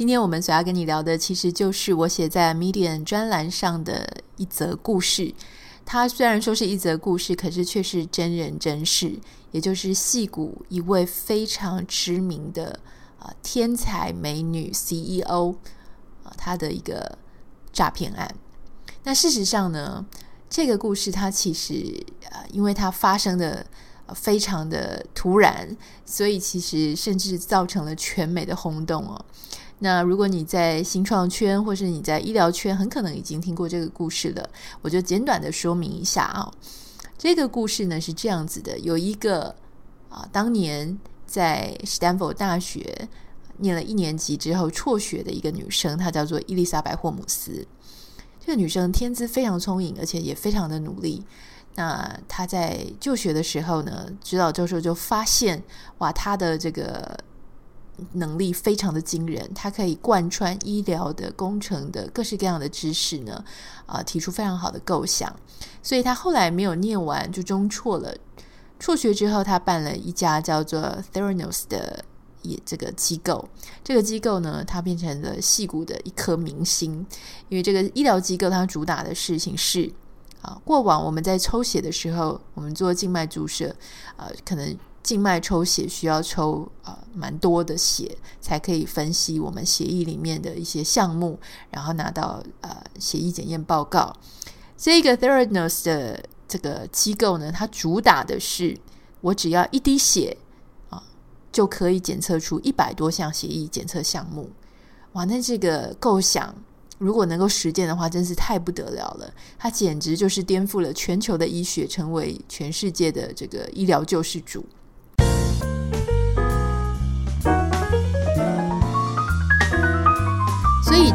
今天我们所要跟你聊的，其实就是我写在 Medium 专栏上的一则故事。它虽然说是一则故事，可是却是真人真事，也就是戏骨一位非常知名的啊、天才美女 CEO 啊、呃，她的一个诈骗案。那事实上呢，这个故事它其实呃，因为它发生的。非常的突然，所以其实甚至造成了全美的轰动哦。那如果你在新创圈，或是你在医疗圈，很可能已经听过这个故事了。我就简短的说明一下啊。这个故事呢是这样子的：有一个啊，当年在史丹佛大学念了一年级之后辍学的一个女生，她叫做伊丽莎白·霍姆斯。这个女生天资非常聪颖，而且也非常的努力。那她在就学的时候呢，指导教授就发现，哇，她的这个能力非常的惊人，他可以贯穿医疗的、工程的各式各样的知识呢，啊、提出非常好的构想。所以他后来没有念完就中辍了。辍学之后，他办了一家叫做 Theranos 的也这个机构。这个机构呢，它变成了矽谷的一颗明星，因为这个医疗机构它主打的事情是。啊，过往我们在抽血的时候，我们做静脉注射，呃，可能静脉抽血需要抽呃蛮多的血，才可以分析我们血液里面的一些项目，然后拿到呃血液检验报告。这个 Theranos 的这个机构呢，它主打的是我只要一滴血啊，就可以检测出一百多项血液检测项目。哇，那这个构想。如果能够实践的话，真是太不得了了！它简直就是颠覆了全球的医学，成为全世界的这个医疗救世主。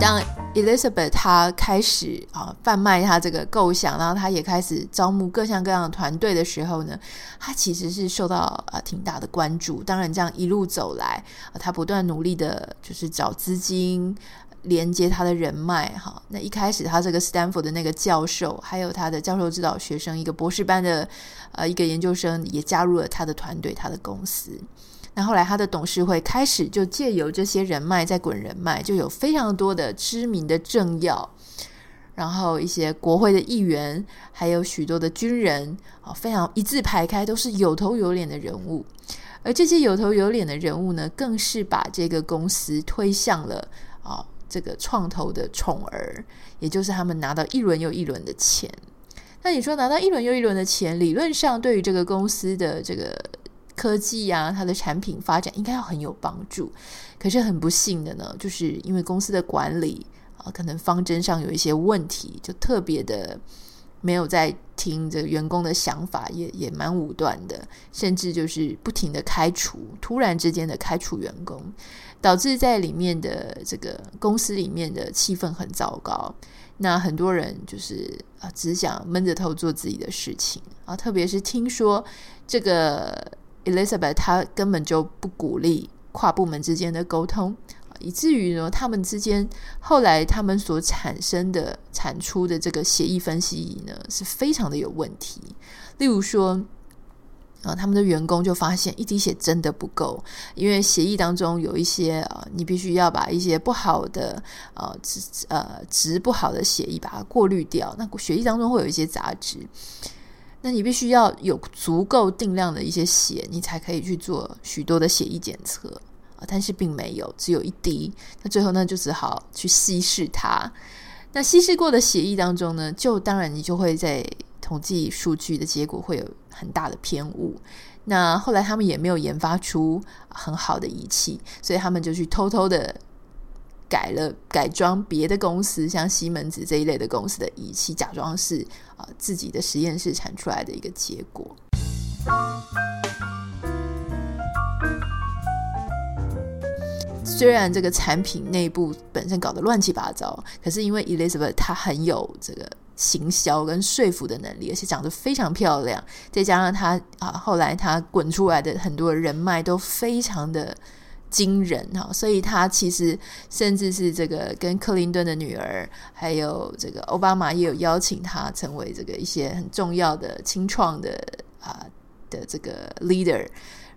当 Elizabeth 她开始啊贩卖她这个构想，然后她也开始招募各项各样的团队的时候呢，她其实是受到啊挺大的关注。当然，这样一路走来，啊，她不断努力的，就是找资金。连接他的人脉，哈，那一开始他这个 Stanford 的那个教授，还有他的教授指导学生，一个博士班的呃一个研究生也加入了他的团队，他的公司。那后来他的董事会开始就借由这些人脉在滚人脉，就有非常多的知名的政要，然后一些国会的议员，还有许多的军人啊，非常一字排开，都是有头有脸的人物。而这些有头有脸的人物呢，更是把这个公司推向了啊。这个创投的宠儿，也就是他们拿到一轮又一轮的钱。那你说拿到一轮又一轮的钱，理论上对于这个公司的这个科技啊，它的产品发展应该要很有帮助。可是很不幸的呢，就是因为公司的管理啊，可能方针上有一些问题，就特别的没有在听这个员工的想法，也也蛮武断的，甚至就是不停的开除，突然之间的开除员工。导致在里面的这个公司里面的气氛很糟糕，那很多人就是啊，只想闷着头做自己的事情啊。特别是听说这个 Elizabeth 她根本就不鼓励跨部门之间的沟通，以至于呢，他们之间后来他们所产生的产出的这个协议分析呢，是非常的有问题。例如说。啊，他们的员工就发现一滴血真的不够，因为协议当中有一些啊，你必须要把一些不好的呃值呃值不好的血液把它过滤掉。那血液当中会有一些杂质，那你必须要有足够定量的一些血，你才可以去做许多的血液检测啊。但是并没有，只有一滴。那最后呢，就只好去稀释它。那稀释过的血液当中呢，就当然你就会在统计数据的结果会有很大的偏误。那后来他们也没有研发出很好的仪器，所以他们就去偷偷的改了改装别的公司，像西门子这一类的公司的仪器，假装是啊自己的实验室产出来的一个结果。虽然这个产品内部本身搞得乱七八糟，可是因为 Elizabeth 她很有这个行销跟说服的能力，而且长得非常漂亮，再加上她啊，后来她滚出来的很多人脉都非常的惊人哈，所以他其实甚至是这个跟克林顿的女儿，还有这个奥巴马也有邀请他成为这个一些很重要的清创的啊的这个 leader。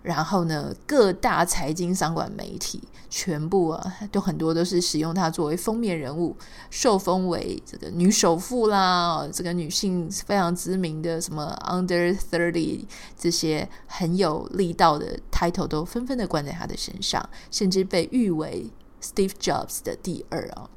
然后呢，各大财经商管媒体全部啊，都很多都是使用她作为封面人物，受封为这个女首富啦，这个女性非常知名的什么 Under Thirty 这些很有力道的 title 都纷纷的冠在她的身上，甚至被誉为 Steve Jobs 的第二啊。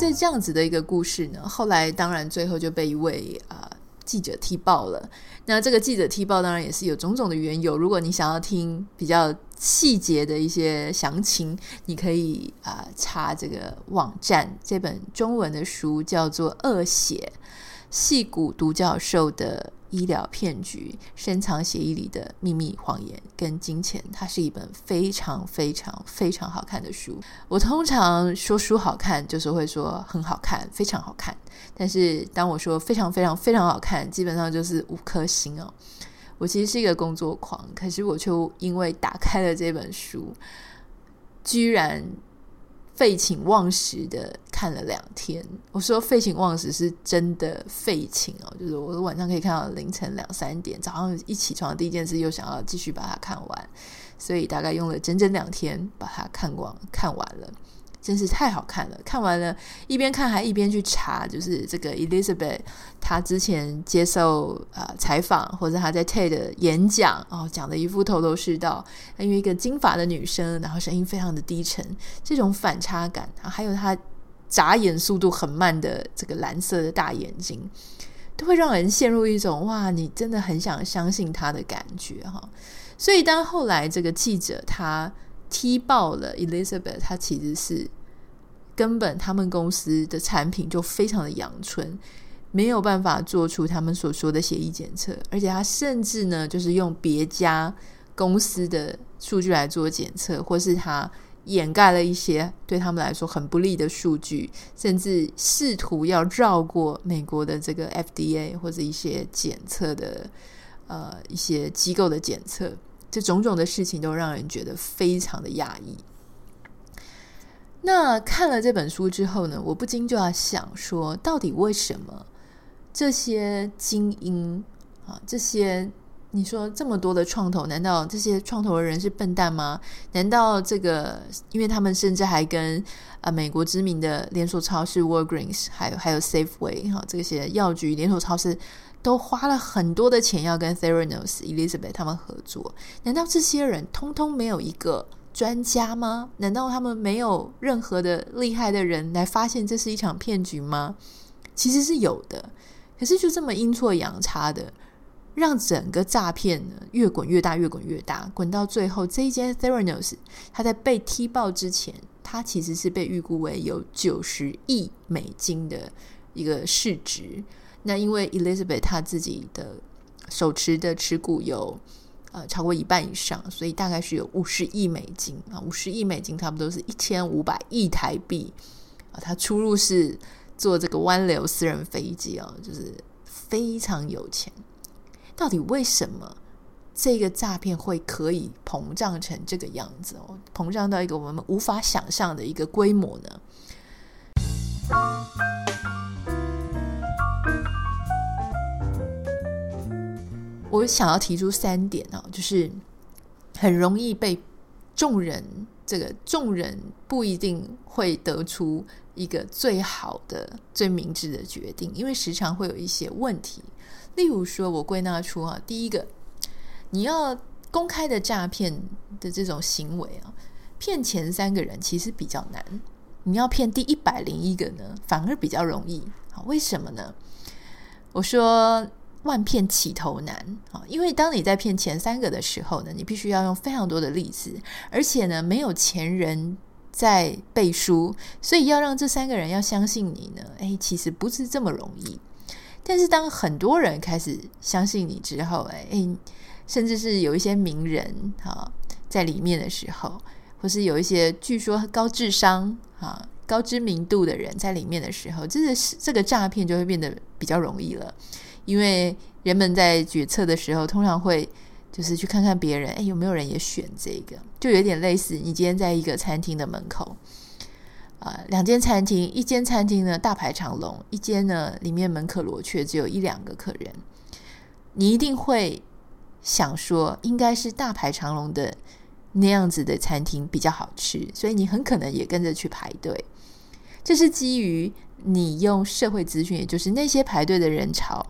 在这样子的一个故事呢，后来当然最后就被一位啊、记者踢爆了。那这个记者踢爆当然也是有种种的缘由。如果你想要听比较细节的一些详情，你可以啊、查这个网站。这本中文的书叫做《恶血：戏骨独角兽的》医疗骗局，深藏协议里的秘密、谎言跟金钱，它是一本非常非常非常好看的书。我通常说书好看，就是会说很好看，非常好看。但是当我说非常非常非常好看，基本上就是五颗星哦。我其实是一个工作狂，可是我却因为打开了这本书，居然。废寝忘食的看了两天，我说废寝忘食是真的废寝哦，就是我晚上可以看到凌晨两三点，早上一起床第一件事又想要继续把它看完，所以大概用了整整两天把它看光看完了。真是太好看了！看完了，一边看还一边去查，就是这个 Elizabeth 她之前接受呃采访，或者她在 TED 演讲哦，讲的一副头头是道。因为一个金发的女生，然后声音非常的低沉，这种反差感，还有她眨眼速度很慢的这个蓝色的大眼睛，都会让人陷入一种哇，你真的很想相信她的感觉哈。所以当后来这个记者他。踢爆了 Elizabeth，她其实是根本他们公司的产品就非常的阳春，没有办法做出他们所说的血液检测，而且他甚至呢，就是用别家公司的数据来做检测，或是他掩盖了一些对他们来说很不利的数据，甚至试图要绕过美国的这个 FDA 或者一些检测的呃一些机构的检测。这种种的事情都让人觉得非常的压抑。那看了这本书之后呢，我不禁就要想说，到底为什么这些精英啊，这些你说这么多的创投，难道这些创投的人是笨蛋吗？难道这个，因为他们甚至还跟啊美国知名的连锁超市 Walgreens，还有还有 Safeway 哈这些药局连锁超市。都花了很多的钱要跟 Theranos、Elizabeth 他们合作，难道这些人通通没有一个专家吗？难道他们没有任何的厉害的人来发现这是一场骗局吗？其实是有的，可是就这么阴错阳差的，让整个诈骗呢越滚越大，越滚越大，滚到最后，这一间 Theranos 它在被踢爆之前，它其实是被预估为有九十亿美金的一个市值。那因为 Elizabeth 她自己的手持的持股有呃超过一半以上，所以大概是有五十亿美金啊，五十亿美金差不多是一千五百亿台币啊。他出入是坐这个湾流私人飞机哦，就是非常有钱。到底为什么这个诈骗会可以膨胀成这个样子哦？膨胀到一个我们无法想象的一个规模呢？我想要提出三点哦，就是很容易被众人，这个众人不一定会得出一个最好的、最明智的决定，因为时常会有一些问题。例如说，我归纳出啊，第一个，你要公开的诈骗的这种行为啊，骗前三个人其实比较难，你要骗第一百零一个呢，反而比较容易。好，为什么呢？我说。万骗起头难啊！因为当你在骗前三个的时候呢，你必须要用非常多的例子，而且呢，没有前人在背书，所以要让这三个人要相信你呢，诶，其实不是这么容易。但是当很多人开始相信你之后，哎哎，甚至是有一些名人哈在里面的时候，或是有一些据说高智商啊、高知名度的人在里面的时候，这个这个诈骗就会变得比较容易了，因为人们在决策的时候通常会。就是去看看别人，哎，有没有人也选这个？就有点类似，你今天在一个餐厅的门口，啊、两间餐厅，一间餐厅呢大排长龙，一间呢里面门可罗雀，只有一两个客人，你一定会想说，应该是大排长龙的那样子的餐厅比较好吃，所以你很可能也跟着去排队。这是基于你用社会资讯，也就是那些排队的人潮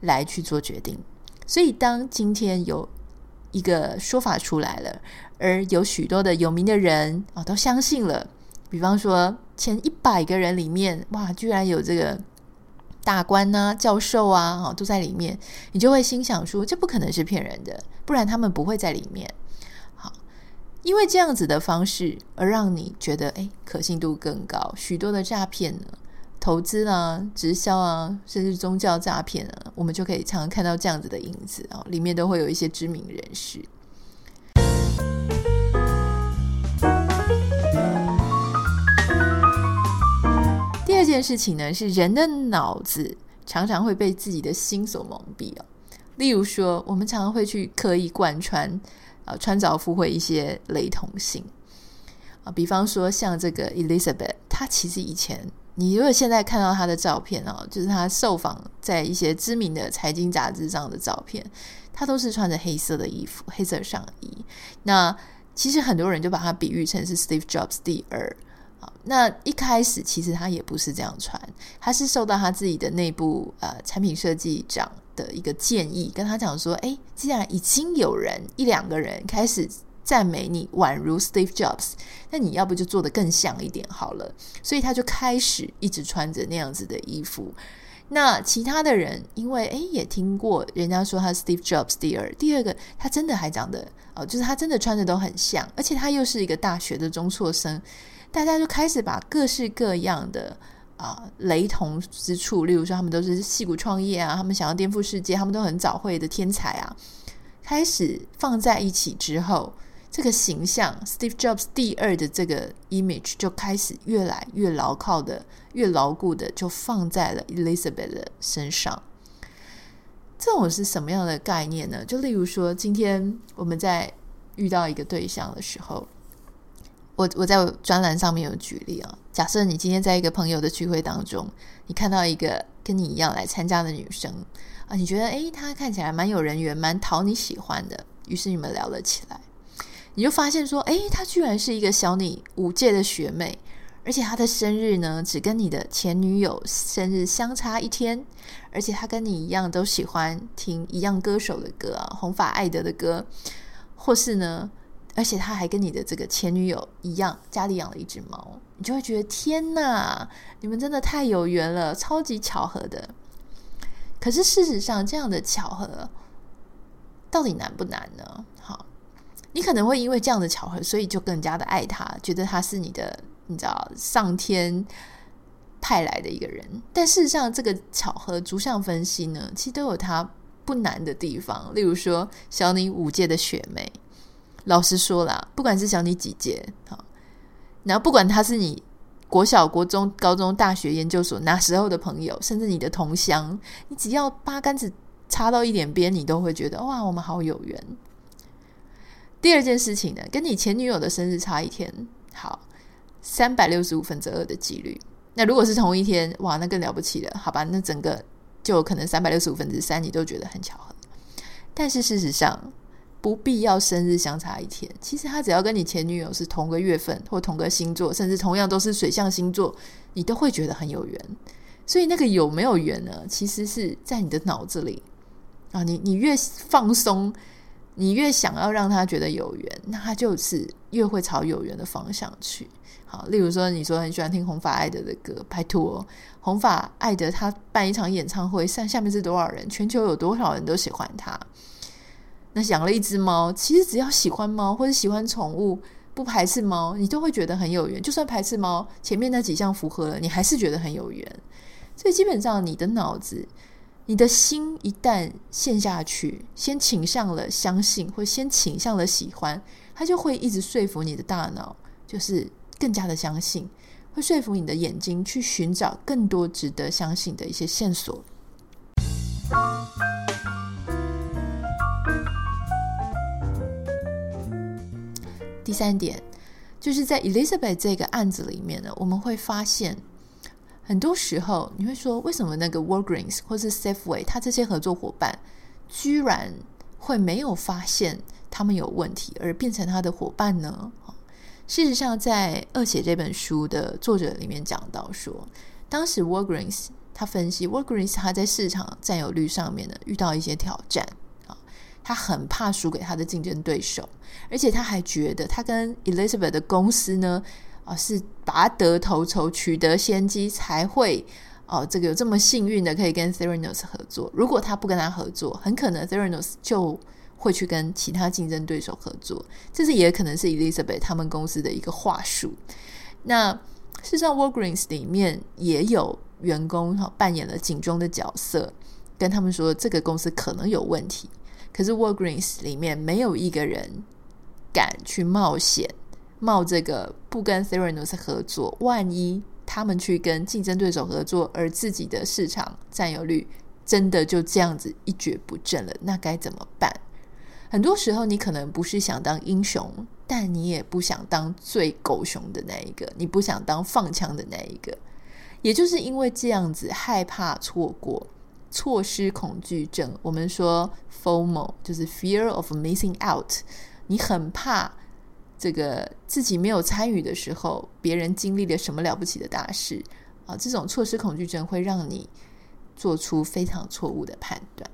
来去做决定。所以当今天有一个说法出来了，而有许多的有名的人啊、哦、都相信了。比方说，前一百个人里面，哇，居然有这个大官呐、啊、教授啊，哦，都在里面，你就会心想说，这不可能是骗人的，不然他们不会在里面。好，因为这样子的方式，而让你觉得，哎，可信度更高。许多的诈骗呢。投资啊，直销啊，甚至宗教诈骗啊，我们就可以常常看到这样子的影子啊，里面都会有一些知名人士。二件事情呢，是人的脑子常常会被自己的心所蒙蔽哦。例如说，我们常常会去刻意贯穿啊，穿凿附会一些雷同性啊，比方说像这个 Elizabeth，她其实以前。你如果现在看到他的照片哦，就是他受访在一些知名的财经杂志上的照片，他都是穿着黑色的衣服、黑色上衣。那其实很多人就把她比喻成是 Steve Jobs 第二。那一开始其实他也不是这样穿，他是受到他自己的内部呃产品设计长的一个建议，跟他讲说：诶，既然已经有人一两个人开始。赞美你宛如 Steve Jobs，那你要不就做得更像一点好了。所以他就开始一直穿着那样子的衣服。那其他的人因为诶也听过人家说他 Steve Jobs 第二，第二个他真的还长得哦，就是他真的穿着都很像，而且他又是一个大学的中辍生，大家就开始把各式各样的啊、雷同之处，例如说他们都是戏骨创业啊，他们想要颠覆世界，他们都很早慧的天才啊，开始放在一起之后。这个形象，Steve Jobs 第二的这个 image 就开始越来越牢靠的、越牢固的，就放在了 Elizabeth 身上。这种是什么样的概念呢？就例如说，今天我们在遇到一个对象的时候，我我在专栏上面有举例啊。假设你今天在一个朋友的聚会当中，你看到一个跟你一样来参加的女生啊，你觉得诶，她看起来蛮有人缘，蛮讨你喜欢的，于是你们聊了起来。你就发现说，诶，她居然是一个小你五届的学妹，而且她的生日呢，只跟你的前女友生日相差一天，而且她跟你一样都喜欢听一样歌手的歌啊，红发艾德的歌，或是呢，而且他还跟你的这个前女友一样，家里养了一只猫，你就会觉得天哪，你们真的太有缘了，超级巧合的。可是事实上，这样的巧合到底难不难呢？好。你可能会因为这样的巧合，所以就更加的爱他，觉得他是你的，你知道，上天派来的一个人。但事实上，这个巧合逐项分析呢，其实都有它不难的地方。例如说，小你五届的学妹，老实说啦，不管是小你几届，好，然后不管他是你国小、国中、高中、大学、研究所那时候的朋友，甚至你的同乡，你只要八竿子插到一点边，你都会觉得哇，我们好有缘。第二件事情呢，跟你前女友的生日差一天，好，三百六十五分之二的几率。那如果是同一天，哇，那更了不起了，好吧？那整个就可能三百六十五分之三，你都觉得很巧合。但是事实上，不必要生日相差一天。其实他只要跟你前女友是同个月份或同个星座，甚至同样都是水象星座，你都会觉得很有缘。所以那个有没有缘呢？其实是在你的脑子里啊，你你越放松。你越想要让他觉得有缘，那他就是越会朝有缘的方向去。好，例如说，你说很喜欢听红发爱德的歌，拜托，红发爱德他办一场演唱会，上下面是多少人？全球有多少人都喜欢他？那养了一只猫，其实只要喜欢猫或者喜欢宠物，不排斥猫，你都会觉得很有缘。就算排斥猫，前面那几项符合了，你还是觉得很有缘。所以基本上，你的脑子你的心一旦陷下去，先倾向了相信，或先倾向了喜欢，它就会一直说服你的大脑，就是更加的相信，会说服你的眼睛去寻找更多值得相信的一些线索。第三点，就是在 Elizabeth 这个案子里面呢，我们会发现。很多时候，你会说，为什么那个 Walgreens 或是 Safeway，他这些合作伙伴居然会没有发现他们有问题，而变成他的伙伴呢？事实上，在《恶血》这本书的作者里面讲到说，当时 Walgreens 他分析 Walgreens 他在市场占有率上面呢遇到一些挑战，他很怕输给他的竞争对手，而且他还觉得他跟 Elizabeth 的公司呢。啊，是拔得头筹，取得先机，才会哦，这个有这么幸运的可以跟 Theranos 合作。如果他不跟他合作，很可能 Theranos 就会去跟其他竞争对手合作。这是也可能是 Elizabeth 他们公司的一个话术。那事实上，Walgreens 里面也有员工哈扮演了警钟的角色，跟他们说这个公司可能有问题。可是 Walgreens 里面没有一个人敢去冒险。冒这个不跟 Theranos 合作，万一他们去跟竞争对手合作，而自己的市场占有率真的就这样子一蹶不振了，那该怎么办？很多时候，你可能不是想当英雄，但你也不想当最狗熊的那一个，你不想当放枪的那一个。也就是因为这样子，害怕错过，错失恐惧症。我们说 FOMO 就是 Fear of Missing Out，你很怕。这个自己没有参与的时候，别人经历了什么了不起的大事啊？这种错失恐惧症会让你做出非常错误的判断。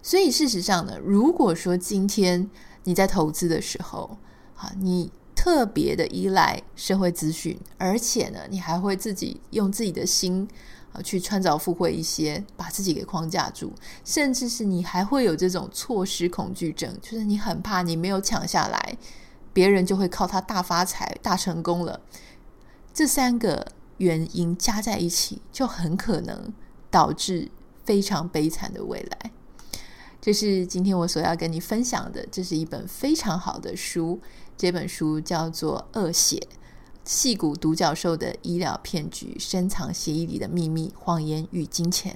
所以事实上呢，如果说今天你在投资的时候啊，你特别的依赖社会资讯，而且呢，你还会自己用自己的心啊去穿凿附会一些，把自己给框架住，甚至是你还会有这种错失恐惧症，就是你很怕你没有抢下来。别人就会靠他大发财、大成功了。这三个原因加在一起，就很可能导致非常悲惨的未来。这是今天我所要跟你分享的。这是一本非常好的书，这本书叫做《恶血：戏骨独角兽的医疗骗局、深藏协议里的秘密、谎言与金钱》。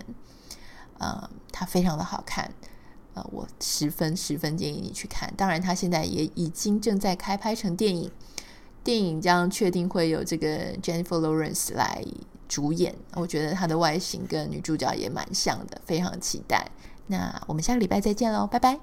呃，它非常的好看。呃，我十分十分建议你去看。当然，它现在也已经正在开拍成电影，电影将确定会有这个 Jennifer Lawrence 来主演。我觉得她的外形跟女主角也蛮像的，非常期待。那我们下个礼拜再见喽，拜拜。